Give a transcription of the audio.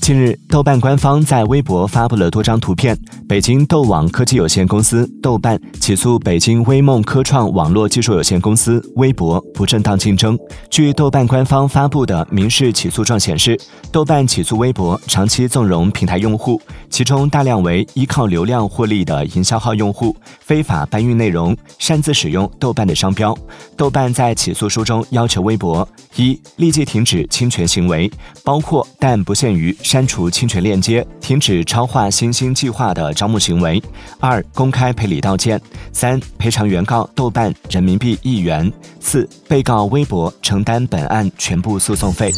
近日，豆瓣官方在微博发布了多张图片。北京豆网科技有限公司豆瓣起诉北京微梦科创网络技术有限公司微博不正当竞争。据豆瓣官方发布的民事起诉状显示，豆瓣起诉微博长期纵容平台用户，其中大量为依靠流量获利的营销号用户，非法搬运内容，擅自使用豆瓣的商标。豆瓣在起诉书中要求微博：一、立即停止侵权行为，包括但不限于。删除侵权链接，停止超话新星计划的招募行为；二、公开赔礼道歉；三、赔偿原告豆瓣人民币一元；四、被告微博承担本案全部诉讼费。